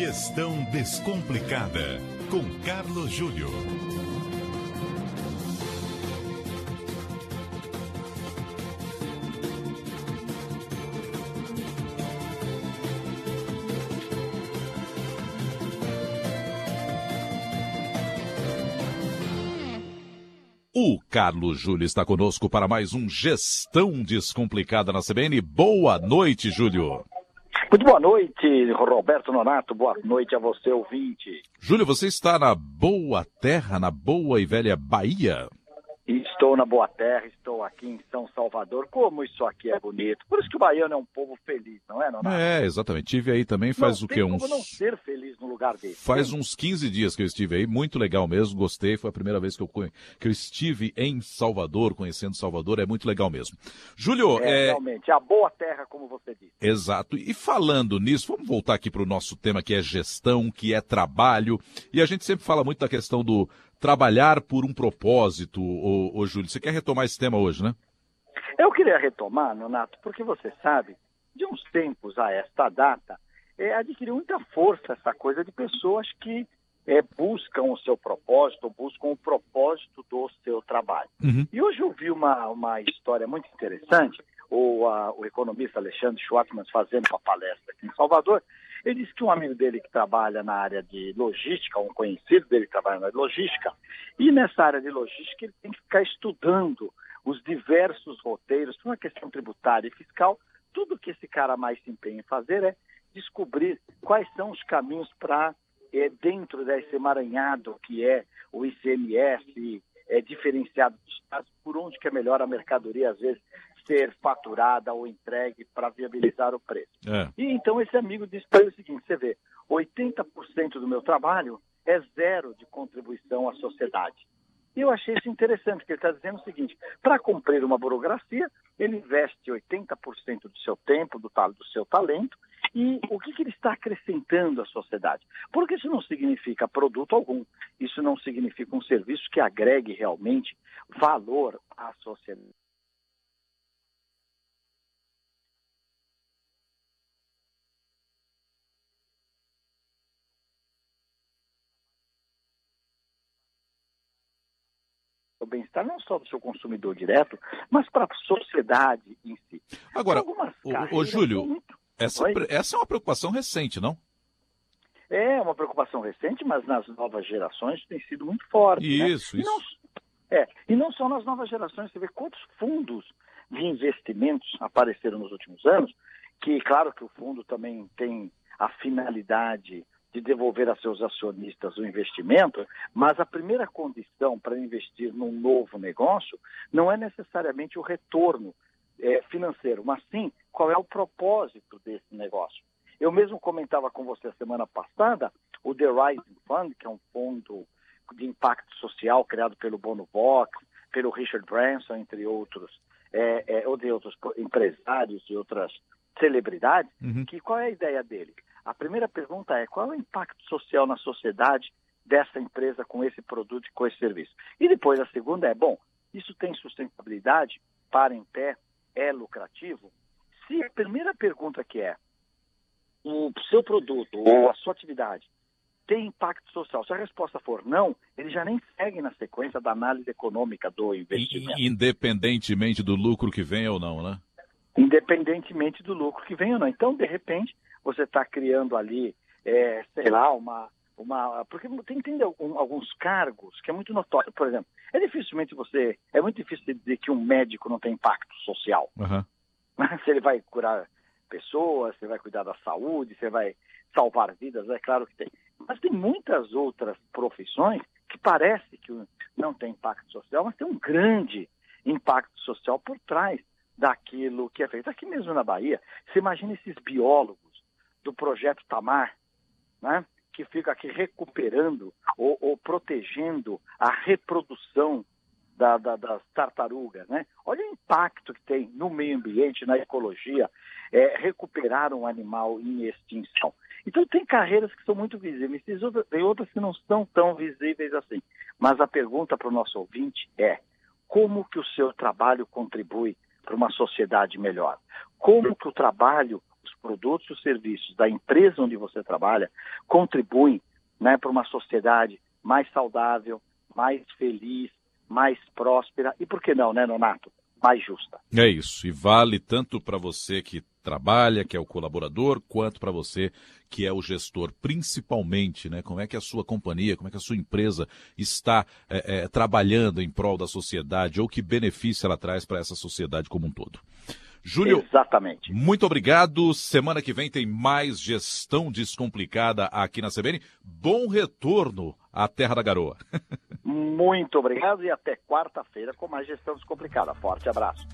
Gestão Descomplicada, com Carlos Júlio. O Carlos Júlio está conosco para mais um Gestão Descomplicada na CBN. Boa noite, Júlio. Muito boa noite, Roberto Nonato. Boa noite a você, ouvinte. Júlio, você está na boa terra, na boa e velha Bahia? Estou na Boa Terra, estou aqui em São Salvador. Como isso aqui é bonito. Por isso que o baiano é um povo feliz, não é, Nonato? É, exatamente. Tive aí também faz não o quê? Uns... Não ser feliz no lugar dele. Faz uns 15 dias que eu estive aí. Muito legal mesmo, gostei. Foi a primeira vez que eu, que eu estive em Salvador, conhecendo Salvador. É muito legal mesmo. Júlio, é... é... Realmente, a Boa Terra, como você disse. Exato. E falando nisso, vamos voltar aqui para o nosso tema que é gestão, que é trabalho. E a gente sempre fala muito da questão do trabalhar por um propósito, ô Júlio. Você quer retomar esse tema hoje, né? Eu queria retomar, Nonato, porque você sabe, de uns tempos a esta data, é, adquiriu muita força essa coisa de pessoas que é, buscam o seu propósito, buscam o propósito do seu trabalho. Uhum. E hoje eu vi uma, uma história muito interessante, o, a, o economista Alexandre Schwartzman fazendo uma palestra aqui em Salvador, ele disse que um amigo dele que trabalha na área de logística, um conhecido dele que trabalha na área de logística, e nessa área de logística ele tem que ficar estudando os diversos roteiros, uma questão tributária e fiscal. Tudo que esse cara mais se empenha em fazer é descobrir quais são os caminhos para, é, dentro desse emaranhado que é o ICMS, é, diferenciado dos estados, por onde que é melhor a mercadoria, às vezes, ser faturada ou entregue para viabilizar o preço. É. E então esse amigo disse para ele o seguinte: você vê, 80% do meu trabalho é zero de contribuição à sociedade. E eu achei isso interessante, porque ele está dizendo o seguinte: para cumprir uma burocracia, ele investe 80% do seu tempo, do, do seu talento, e o que, que ele está acrescentando à sociedade? Porque isso não significa produto algum, isso não significa um serviço que agregue realmente valor à sociedade. O bem-estar não só do seu consumidor direto, mas para a sociedade em si. Agora, o, o Júlio, muito... essa, essa é uma preocupação recente, não? É uma preocupação recente, mas nas novas gerações tem sido muito forte. Isso, né? isso. E não, é, e não só nas novas gerações, você vê quantos fundos de investimentos apareceram nos últimos anos, que claro que o fundo também tem a finalidade de devolver a seus acionistas o investimento, mas a primeira condição para investir num novo negócio não é necessariamente o retorno é, financeiro, mas sim qual é o propósito desse negócio. Eu mesmo comentava com você a semana passada o The Rising Fund, que é um fundo de impacto social criado pelo Bono Vox, pelo Richard Branson, entre outros, é, é, ou de outros empresários e outras celebridades, uhum. que qual é a ideia dele? A primeira pergunta é qual é o impacto social na sociedade dessa empresa com esse produto e com esse serviço? E depois a segunda é, bom, isso tem sustentabilidade, para em pé, é lucrativo? Se a primeira pergunta que é, o seu produto ou a sua atividade tem impacto social? Se a resposta for não, ele já nem segue na sequência da análise econômica do investimento. Independentemente do lucro que vem ou não, né? Independentemente do lucro que vem ou não. Então, de repente, você está criando ali, é, sei lá, uma, uma. Porque tem, tem alguns cargos que é muito notório. Por exemplo, é dificilmente você. É muito difícil dizer que um médico não tem impacto social. Uhum. Se ele vai curar pessoas, se ele vai cuidar da saúde, se ele vai salvar vidas, é claro que tem. Mas tem muitas outras profissões que parece que não tem impacto social, mas tem um grande impacto social por trás daquilo que é feito. Aqui mesmo na Bahia, você imagina esses biólogos do projeto Tamar, né? que fica aqui recuperando ou, ou protegendo a reprodução da, da, das tartarugas. Né? Olha o impacto que tem no meio ambiente, na ecologia, é, recuperar um animal em extinção. Então, tem carreiras que são muito visíveis, tem outras que não são tão visíveis assim. Mas a pergunta para o nosso ouvinte é: como que o seu trabalho contribui para uma sociedade melhor? Como que o trabalho produtos e os serviços da empresa onde você trabalha contribuem né, para uma sociedade mais saudável, mais feliz, mais próspera e, por que não, né, Nonato? Mais justa. É isso. E vale tanto para você que trabalha, que é o colaborador, quanto para você que é o gestor, principalmente, né? Como é que a sua companhia, como é que a sua empresa está é, é, trabalhando em prol da sociedade ou que benefício ela traz para essa sociedade como um todo. Júlio, Exatamente. muito obrigado. Semana que vem tem mais gestão descomplicada aqui na CBN. Bom retorno à Terra da Garoa. muito obrigado e até quarta-feira com mais gestão descomplicada. Forte abraço.